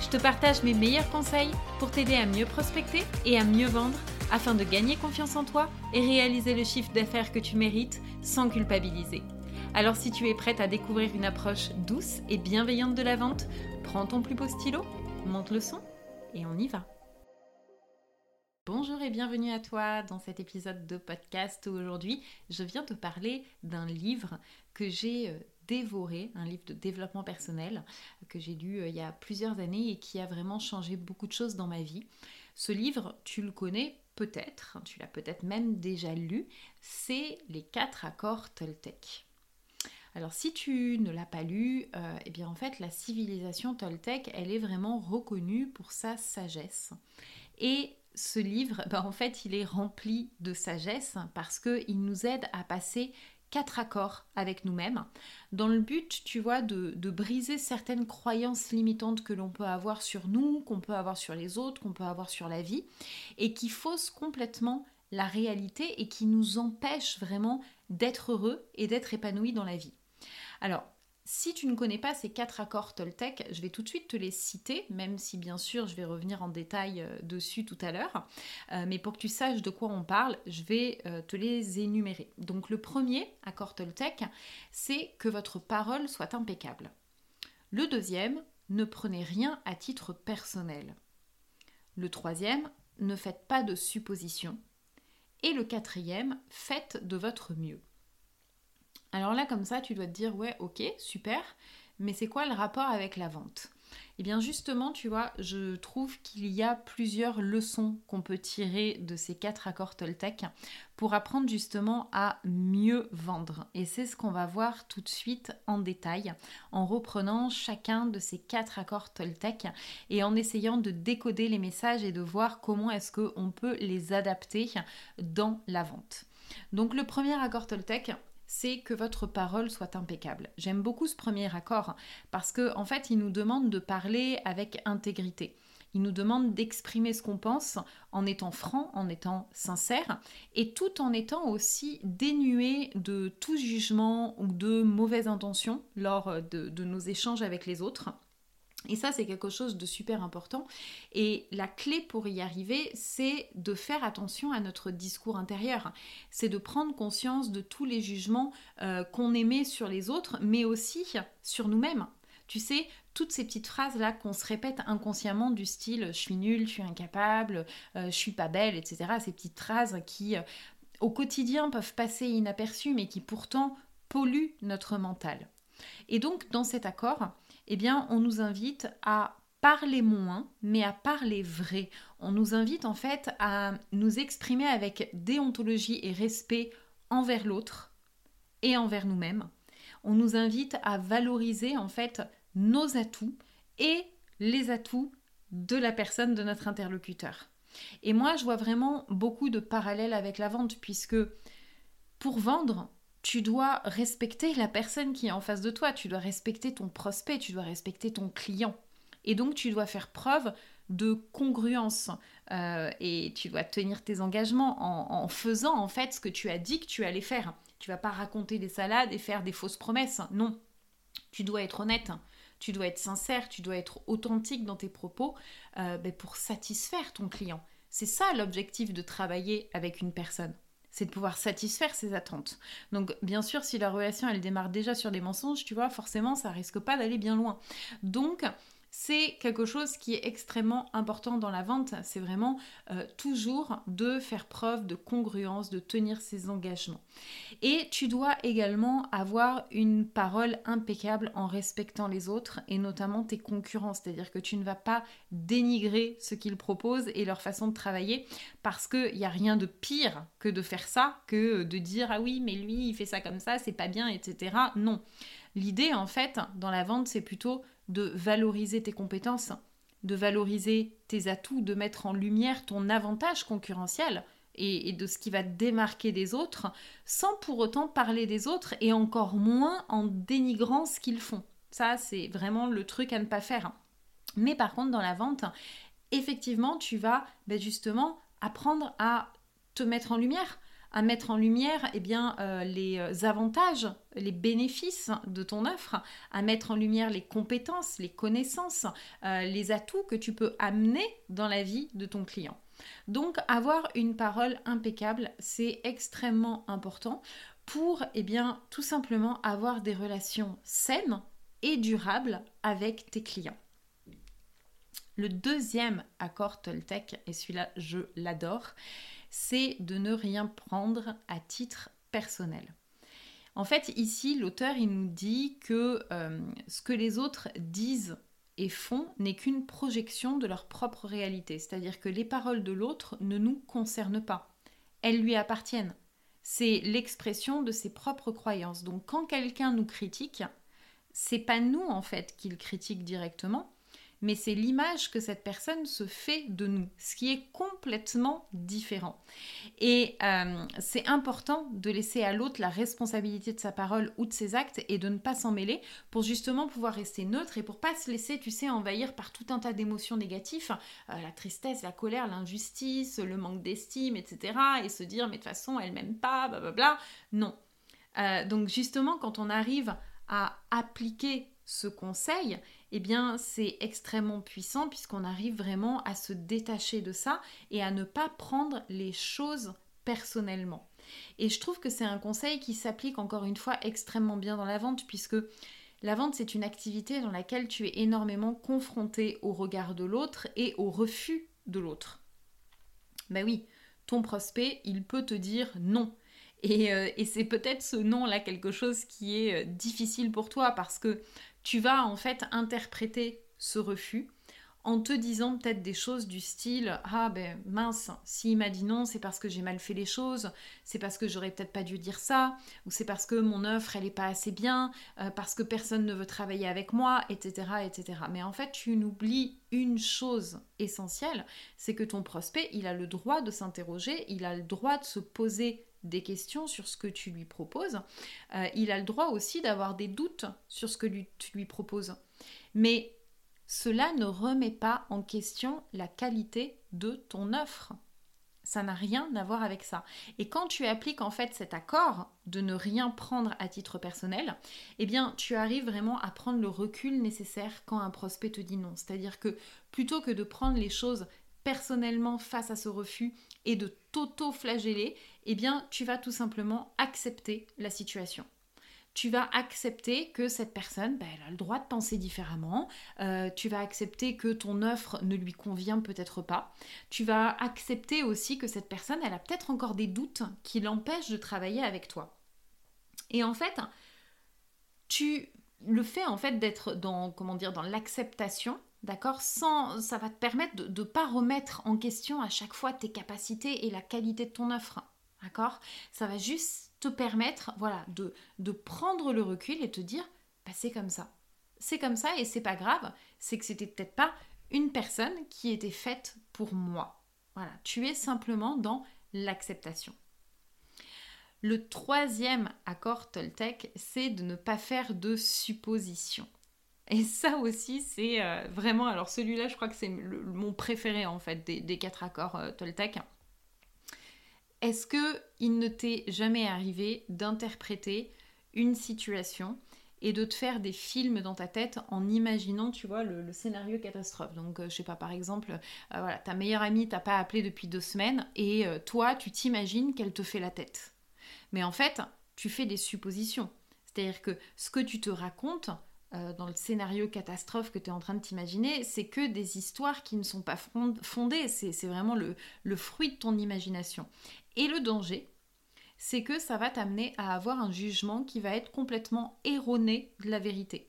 Je te partage mes meilleurs conseils pour t'aider à mieux prospecter et à mieux vendre afin de gagner confiance en toi et réaliser le chiffre d'affaires que tu mérites sans culpabiliser. Alors si tu es prête à découvrir une approche douce et bienveillante de la vente, prends ton plus beau stylo, monte le son et on y va. Bonjour et bienvenue à toi dans cet épisode de podcast aujourd'hui je viens te parler d'un livre que j'ai euh, dévoré, un livre de développement personnel que j'ai lu euh, il y a plusieurs années et qui a vraiment changé beaucoup de choses dans ma vie. Ce livre, tu le connais peut-être, tu l'as peut-être même déjà lu, c'est Les quatre accords Toltec. Alors si tu ne l'as pas lu, euh, eh bien en fait la civilisation Toltec, elle est vraiment reconnue pour sa sagesse. Et ce livre, ben, en fait, il est rempli de sagesse parce qu'il nous aide à passer quatre accords avec nous-mêmes, dans le but, tu vois, de, de briser certaines croyances limitantes que l'on peut avoir sur nous, qu'on peut avoir sur les autres, qu'on peut avoir sur la vie, et qui faussent complètement la réalité et qui nous empêchent vraiment d'être heureux et d'être épanouis dans la vie. Alors, si tu ne connais pas ces quatre accords Toltec, je vais tout de suite te les citer, même si bien sûr je vais revenir en détail euh, dessus tout à l'heure. Euh, mais pour que tu saches de quoi on parle, je vais euh, te les énumérer. Donc le premier accord Toltec, c'est que votre parole soit impeccable. Le deuxième, ne prenez rien à titre personnel. Le troisième, ne faites pas de suppositions. Et le quatrième, faites de votre mieux. Alors là, comme ça, tu dois te dire, ouais, ok, super, mais c'est quoi le rapport avec la vente? Eh bien justement, tu vois, je trouve qu'il y a plusieurs leçons qu'on peut tirer de ces quatre accords Toltec pour apprendre justement à mieux vendre. Et c'est ce qu'on va voir tout de suite en détail, en reprenant chacun de ces quatre accords Toltec et en essayant de décoder les messages et de voir comment est-ce qu'on peut les adapter dans la vente. Donc le premier accord Toltec, c'est que votre parole soit impeccable. J'aime beaucoup ce premier accord parce que en fait, il nous demande de parler avec intégrité. Il nous demande d'exprimer ce qu'on pense en étant franc, en étant sincère, et tout en étant aussi dénué de tout jugement ou de mauvaise intention lors de, de nos échanges avec les autres. Et ça, c'est quelque chose de super important. Et la clé pour y arriver, c'est de faire attention à notre discours intérieur. C'est de prendre conscience de tous les jugements euh, qu'on émet sur les autres, mais aussi sur nous-mêmes. Tu sais, toutes ces petites phrases-là qu'on se répète inconsciemment du style je suis nulle, je suis incapable, euh, je suis pas belle, etc. Ces petites phrases qui, euh, au quotidien, peuvent passer inaperçues, mais qui pourtant polluent notre mental. Et donc, dans cet accord, eh bien, on nous invite à parler moins, mais à parler vrai. On nous invite en fait à nous exprimer avec déontologie et respect envers l'autre et envers nous-mêmes. On nous invite à valoriser en fait nos atouts et les atouts de la personne, de notre interlocuteur. Et moi, je vois vraiment beaucoup de parallèles avec la vente, puisque pour vendre, tu dois respecter la personne qui est en face de toi, tu dois respecter ton prospect, tu dois respecter ton client. Et donc tu dois faire preuve de congruence euh, et tu dois tenir tes engagements en, faisant en fait ce que tu as dit que tu allais faire. Tu vas pas raconter des salades et faire des fausses promesses. Non, tu dois être honnête. Tu dois être sincère, tu dois être authentique dans tes propos euh, ben, pour satisfaire ton client. C'est ça l'objectif de travailler avec une personne c'est de pouvoir satisfaire ses attentes. Donc bien sûr, si la relation elle démarre déjà sur des mensonges, tu vois, forcément ça risque pas d'aller bien loin. Donc c'est quelque chose qui est extrêmement important dans la vente. C'est vraiment euh, toujours de faire preuve de congruence, de tenir ses engagements. Et tu dois également avoir une parole impeccable en respectant les autres et notamment tes concurrents. C'est-à-dire que tu ne vas pas dénigrer ce qu'ils proposent et leur façon de travailler parce qu'il n'y a rien de pire que de faire ça, que de dire ah oui mais lui il fait ça comme ça, c'est pas bien, etc. Non. L'idée en fait dans la vente c'est plutôt de valoriser tes compétences, de valoriser tes atouts, de mettre en lumière ton avantage concurrentiel et, de ce qui va te démarquer des autres, sans pour autant parler des autres et encore moins en dénigrant ce qu'ils font. Ça, c'est vraiment le truc à ne pas faire. Mais par contre, dans la vente, effectivement, tu vas ben, justement apprendre à te mettre en lumière, à mettre en lumière eh bien, euh, les euh, avantages, les bénéfices de ton offre, à mettre en lumière les compétences, les connaissances, euh, les atouts que tu peux amener dans la vie de ton client. Donc avoir une parole impeccable, c'est extrêmement important pour eh bien, tout simplement avoir des relations saines et durables avec tes clients. Le deuxième accord Toltec, et celui-là je l'adore, c'est de ne rien prendre à titre personnel. En fait, ici, l'auteur, il nous dit que euh, ce que les autres disent et font n'est qu'une projection de leur propre réalité. C'est-à-dire que les paroles de l'autre ne nous concernent pas. Elles lui appartiennent. C'est l'expression de ses propres croyances. Donc quand quelqu'un nous critique, c'est pas nous en fait qu'il critique directement, mais c'est l'image que cette personne se fait de nous, ce qui est complètement différent. Et euh, c'est important de laisser à l'autre la responsabilité de sa parole ou de ses actes et de ne pas s'en mêler pour justement pouvoir rester neutre et pour pas se laisser, tu sais, envahir par tout un tas d'émotions négatives, euh, la tristesse, la colère, l'injustice, le manque d'estime, etc. Et se dire, mais de toute façon, elle m'aime pas, blablabla. Non. Euh, donc justement, quand on arrive à appliquer ce conseil, eh bien c'est extrêmement puissant puisqu'on arrive vraiment à se détacher de ça et à ne pas prendre les choses personnellement. Et je trouve que c'est un conseil qui s'applique encore une fois extrêmement bien dans la vente puisque la vente c'est une activité dans laquelle tu es énormément confronté au regard de l'autre et au refus de l'autre. Ben oui, ton prospect, il peut te dire non. Et, euh, et c'est peut-être ce non-là quelque chose qui est euh, difficile pour toi parce que tu vas en fait interpréter ce refus en te disant peut-être des choses du style ah ben mince s'il m'a dit non c'est parce que j'ai mal fait les choses c'est parce que j'aurais peut-être pas dû dire ça ou c'est parce que mon offre elle est pas assez bien euh, parce que personne ne veut travailler avec moi etc etc mais en fait tu n'oublies une chose essentielle c'est que ton prospect il a le droit de s'interroger il a le droit de se poser des questions sur ce que tu lui proposes. Euh, il a le droit aussi d'avoir des doutes sur ce que tu lui proposes. Mais cela ne remet pas en question la qualité de ton offre. Ça n'a rien à voir avec ça. Et quand tu appliques en fait cet accord de ne rien prendre à titre personnel, eh bien tu arrives vraiment à prendre le recul nécessaire quand un prospect te dit non. C'est-à-dire que plutôt que de prendre les choses personnellement face à ce refus et de t'auto-flageller, eh bien, tu vas tout simplement accepter la situation. Tu vas accepter que cette personne, bah, elle a le droit de penser différemment. Euh, tu vas accepter que ton offre ne lui convient peut-être pas. Tu vas accepter aussi que cette personne, elle a peut-être encore des doutes qui l'empêchent de travailler avec toi. Et en fait, tu le fait en fait d'être dans comment dire dans l'acceptation D'accord? Sans, ça va te permettre de ne pas remettre en question à chaque fois tes capacités et la qualité de ton offre. D'accord? Ça va juste te permettre, voilà, de, de prendre le recul et te dire, bah, c'est comme ça. C'est comme ça et c'est pas grave. C'est que c'était peut-être pas une personne qui était faite pour moi. Voilà, tu es simplement dans l'acceptation. Le troisième accord Toltec, c'est de ne pas faire de suppositions. Et ça aussi, c'est euh, vraiment. Alors, celui-là, je crois que c'est mon préféré en fait des, quatre accords euh, Toltec. Est-ce que il ne t'est jamais arrivé d'interpréter une situation et de te faire des films dans ta tête en imaginant, tu vois, le, scénario catastrophe? Donc, euh, je sais pas, par exemple, voilà, ta meilleure amie t'a pas appelé depuis deux semaines et toi, tu t'imagines qu'elle te fait la tête. Mais en fait, tu fais des suppositions. C'est-à-dire que ce que tu te racontes, euh, dans le scénario catastrophe que tu es en train de t'imaginer, c'est que des histoires qui ne sont pas fondées, c'est vraiment le, fruit de ton imagination. Et le danger, c'est que ça va t'amener à avoir un jugement qui va être complètement erroné de la vérité.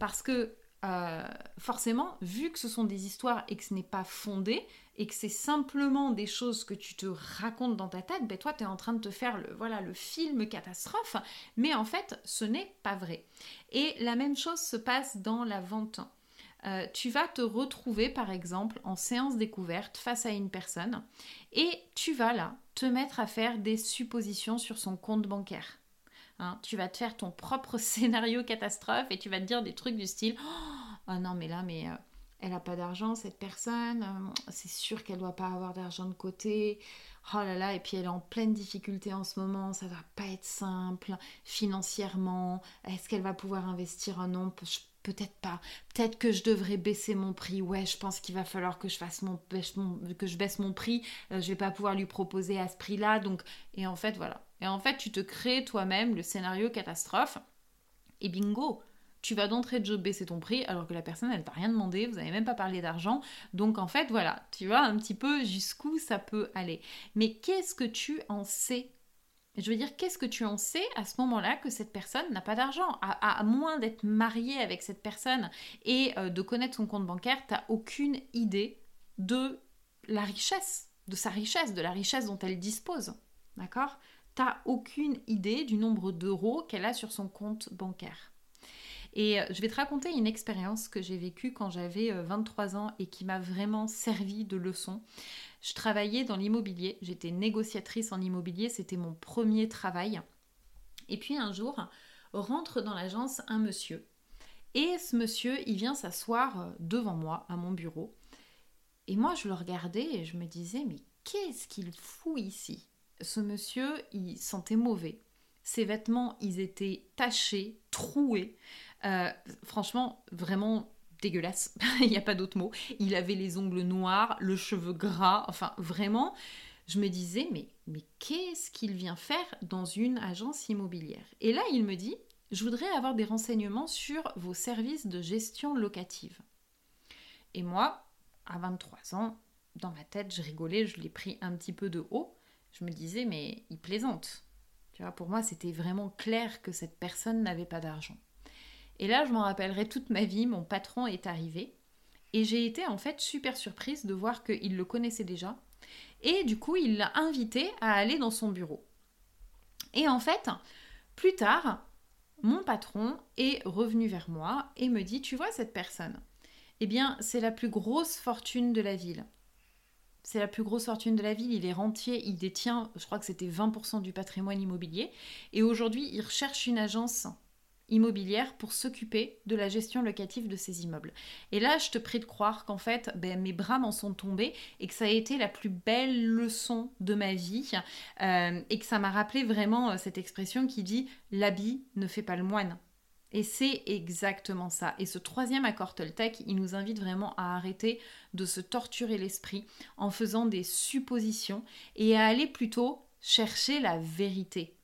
Parce que euh, forcément, vu que ce sont des histoires et que ce n'est pas fondé, et que c'est simplement des choses que tu te racontes dans ta tête, ben toi, tu es en train de te faire le, voilà, le film catastrophe, mais en fait, ce n'est pas vrai. Et la même chose se passe dans la vente. euh, tu vas te retrouver par exemple en séance découverte face à une personne et tu vas là te mettre à faire des suppositions sur son compte bancaire. Hein, tu vas te faire ton propre scénario catastrophe et tu vas te dire des trucs du style Oh non, mais là, mais euh, elle n'a pas d'argent, cette personne, euh, c'est sûr qu'elle doit pas avoir d'argent de côté. Oh là là, et puis elle est en pleine difficulté en ce moment, ça va pas être simple financièrement. Est-ce qu'elle va pouvoir investir un nom? Peut-être pas. Peut-être que je devrais baisser mon prix. Ouais, je pense qu'il va falloir que je fasse mon, que je baisse mon prix. Euh, je vais pas pouvoir lui proposer à ce prix-là. Donc, et en fait, voilà. Et en fait, tu te crées toi-même le scénario catastrophe. Et bingo, tu vas d'entrée de jeu baisser ton prix alors que la personne elle t'a rien demandé, vous n'avez même pas parlé d'argent. Donc en fait voilà, tu vois un petit peu jusqu'où ça peut aller. Mais qu'est-ce que tu en sais? Je veux dire, qu'est-ce que tu en sais à ce moment-là que cette personne n'a pas d'argent? À, moins d'être marié avec cette personne et euh, de connaître son compte bancaire, tu n'as aucune idée de la richesse, de sa richesse, de la richesse dont elle dispose. D'accord? Tu n'as aucune idée du nombre d'euros qu'elle a sur son compte bancaire. Et euh, je vais te raconter une expérience que j'ai vécue quand j'avais 23 euh, ans et qui m'a vraiment servi de leçon. Je travaillais dans l'immobilier, j'étais négociatrice en immobilier, c'était mon premier travail. Et puis un jour, rentre dans l'agence un monsieur. Et ce monsieur, il vient s'asseoir euh, devant moi à mon bureau. Et moi, je le regardais et je me disais, mais qu'est-ce qu'il fout ici? Ce monsieur, il sentait mauvais. Ses vêtements, ils étaient tachés, troués. Euh, franchement, vraiment dégueulasse. Il n'y a pas d'autre mot. Il avait les ongles noirs, le cheveu gras. Enfin, vraiment, je me disais, mais, mais qu'est-ce qu'il vient faire dans une agence immobilière? Et là, il me dit, je voudrais avoir des renseignements sur vos services de gestion locative. Et moi, à 23 ans, dans ma tête, je rigolais, je l'ai pris un petit peu de haut. Je me disais, mais il plaisante. Tu vois, pour moi, c'était vraiment clair que cette personne n'avait pas d'argent. Et là, je m'en rappellerai toute ma vie, mon patron est arrivé. Et j'ai été en fait super surprise de voir qu'il le connaissait déjà. Et du coup, il l'a invité à aller dans son bureau. Et en fait, plus tard, mon patron est revenu vers moi et me dit, tu vois cette personne? Eh bien, c'est la plus grosse fortune de la ville. C'est la plus grosse fortune de la ville, il est rentier, il détient, je crois que c'était 20% du patrimoine immobilier. Et aujourd'hui, il recherche une agence immobilière pour s'occuper de la gestion locative de ces immeubles. Et là, je te prie de croire qu'en fait, ben, mes bras m'en sont tombés et que ça a été la plus belle leçon de ma vie euh, et que ça m'a rappelé vraiment euh, cette expression qui dit l'habit ne fait pas le moine. Et c'est exactement ça. Et ce troisième accord Toltec, il nous invite vraiment à arrêter de se torturer l'esprit en faisant des suppositions et à aller plutôt chercher la vérité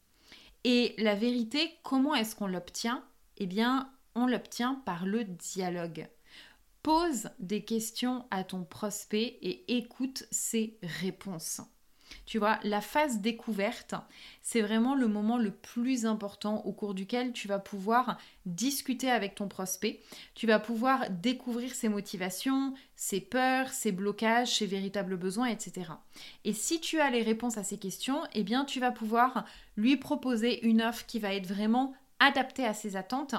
et la vérité, comment est-ce qu'on l'obtient? Eh bien, on l'obtient par le dialogue. Pose des questions à ton prospect et écoute ses réponses. Tu vois, la phase découverte, c'est vraiment le moment le plus important au cours duquel tu vas pouvoir discuter avec ton prospect, tu vas pouvoir découvrir ses motivations, ses peurs, ses blocages, ses véritables besoins, etc. Et si tu as les réponses à ces questions, eh bien tu vas pouvoir lui proposer une offre qui va être vraiment adaptée à ses attentes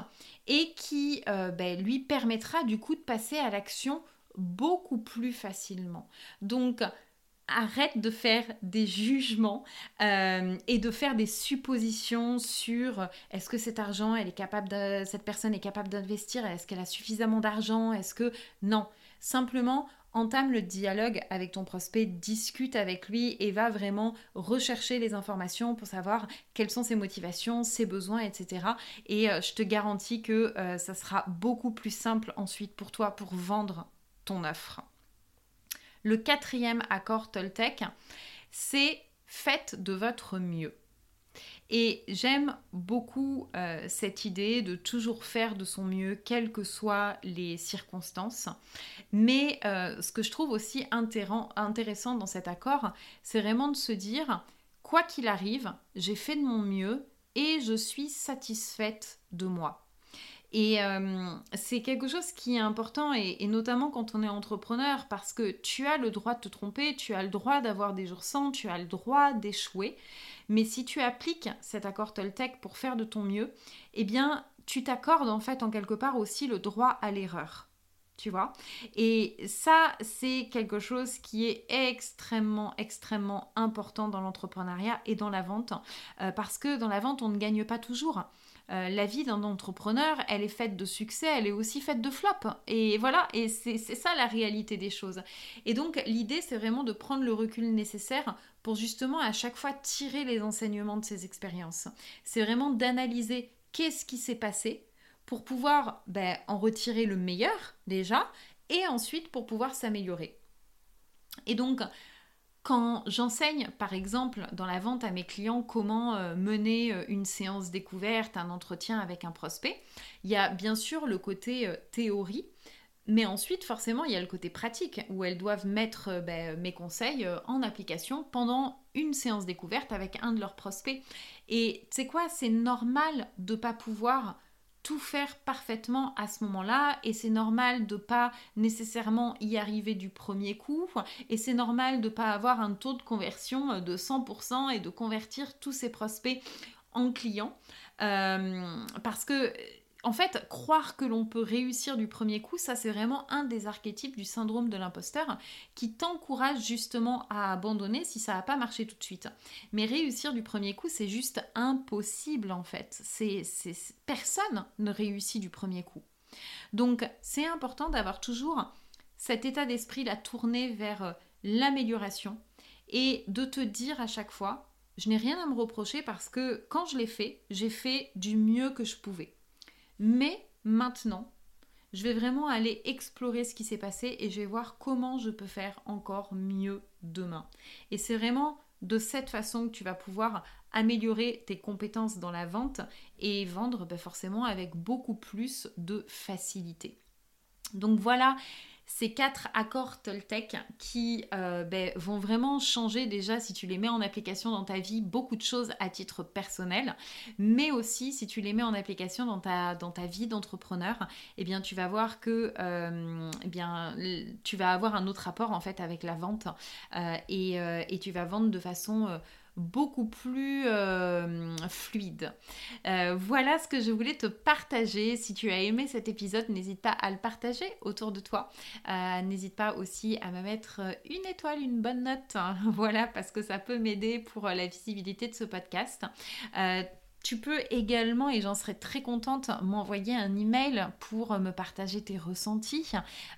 et qui euh, ben, lui permettra du coup de passer à l'action beaucoup plus facilement. Donc arrête de faire des jugements euh, et de faire des suppositions sur euh, est-ce que cet argent, elle est capable cette personne est capable d'investir, est-ce qu'elle a suffisamment d'argent, est-ce que non, simplement entame le dialogue avec ton prospect, discute avec lui et va vraiment rechercher les informations pour savoir quelles sont ses motivations, ses besoins, etc. Et euh, je te garantis que ça sera beaucoup plus simple ensuite pour toi pour vendre ton offre. Le quatrième accord Toltec, c'est faites de votre mieux. Et j'aime beaucoup euh, cette idée de toujours faire de son mieux, quelles que soient les circonstances. Mais euh, ce que je trouve aussi intéressant dans cet accord, c'est vraiment de se dire, quoi qu'il arrive, j'ai fait de mon mieux et je suis satisfaite de moi. Et euh, c'est quelque chose qui est important, et, notamment quand on est entrepreneur, parce que tu as le droit de te tromper, tu as le droit d'avoir des jours sans, tu as le droit d'échouer. Mais si tu appliques cet accord Toltec pour faire de ton mieux, eh bien, tu t'accordes en fait en quelque part aussi le droit à l'erreur. tu vois? Et ça, c'est quelque chose qui est extrêmement, extrêmement important dans l'entrepreneuriat et dans la vente, euh, parce que dans la vente, on ne gagne pas toujours. Euh, la vie d'un entrepreneur, elle est faite de succès, elle est aussi faite de flop. Et voilà, et c'est ça la réalité des choses. Et donc l'idée, c'est vraiment de prendre le recul nécessaire pour justement à chaque fois tirer les enseignements de ces expériences. C'est vraiment d'analyser qu'est-ce qui s'est passé pour pouvoir ben, en retirer le meilleur déjà, et ensuite pour pouvoir s'améliorer. Et donc, quand j'enseigne, par exemple, dans la vente à mes clients comment euh, mener euh, une séance découverte, un entretien avec un prospect, il y a bien sûr le côté euh, théorie, mais ensuite, forcément, il y a le côté pratique, où elles doivent mettre ben, mes conseils en application pendant une séance découverte avec un de leurs prospects. Et tu sais quoi, c'est normal de ne pas pouvoir tout faire parfaitement à ce moment-là. Et c'est normal de pas nécessairement y arriver du premier coup. Et c'est normal de pas avoir un taux de conversion de 100% et de convertir tous ces prospects en clients. Euh, parce que en fait, croire que l'on peut réussir du premier coup, ça c'est vraiment un des archétypes du syndrome de l'imposteur qui t'encourage justement à abandonner si ça n'a pas marché tout de suite. Mais réussir du premier coup, c'est juste impossible en fait. C'est, personne ne réussit du premier coup. Donc c'est important d'avoir toujours cet état d'esprit la tourner vers euh, l'amélioration et de te dire à chaque fois, je n'ai rien à me reprocher parce que quand je l'ai fait, j'ai fait du mieux que je pouvais. Mais maintenant, je vais vraiment aller explorer ce qui s'est passé et je vais voir comment je peux faire encore mieux demain. Et c'est vraiment de cette façon que tu vas pouvoir améliorer tes compétences dans la vente et vendre ben, forcément avec beaucoup plus de facilité. Donc voilà ces quatre accords Toltec qui euh, ben, vont vraiment changer déjà si tu les mets en application dans ta vie beaucoup de choses à titre personnel, mais aussi si tu les mets en application dans ta, vie d'entrepreneur, eh bien tu vas voir que euh, eh bien, tu vas avoir un autre rapport en fait avec la vente. Euh, et, tu vas vendre de façon beaucoup plus euh, fluide. Euh, voilà ce que je voulais te partager. Si tu as aimé cet épisode, n'hésite pas à le partager autour de toi. Euh, n'hésite pas aussi à me mettre une étoile, une bonne note. voilà, parce que ça peut m'aider pour la visibilité de ce podcast. Tu peux également, et j'en serais très contente, m'envoyer un email pour me partager tes ressentis,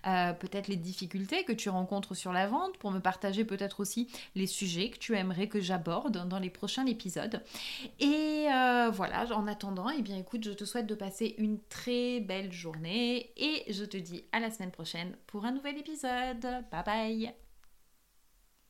euh, peut-être les difficultés que tu rencontres sur la vente, pour me partager peut-être aussi les sujets que tu aimerais que j'aborde dans les prochains épisodes. Et euh, voilà, en attendant, eh bien écoute, je te souhaite de passer une très belle journée et je te dis à la semaine prochaine pour un nouvel épisode. Bye bye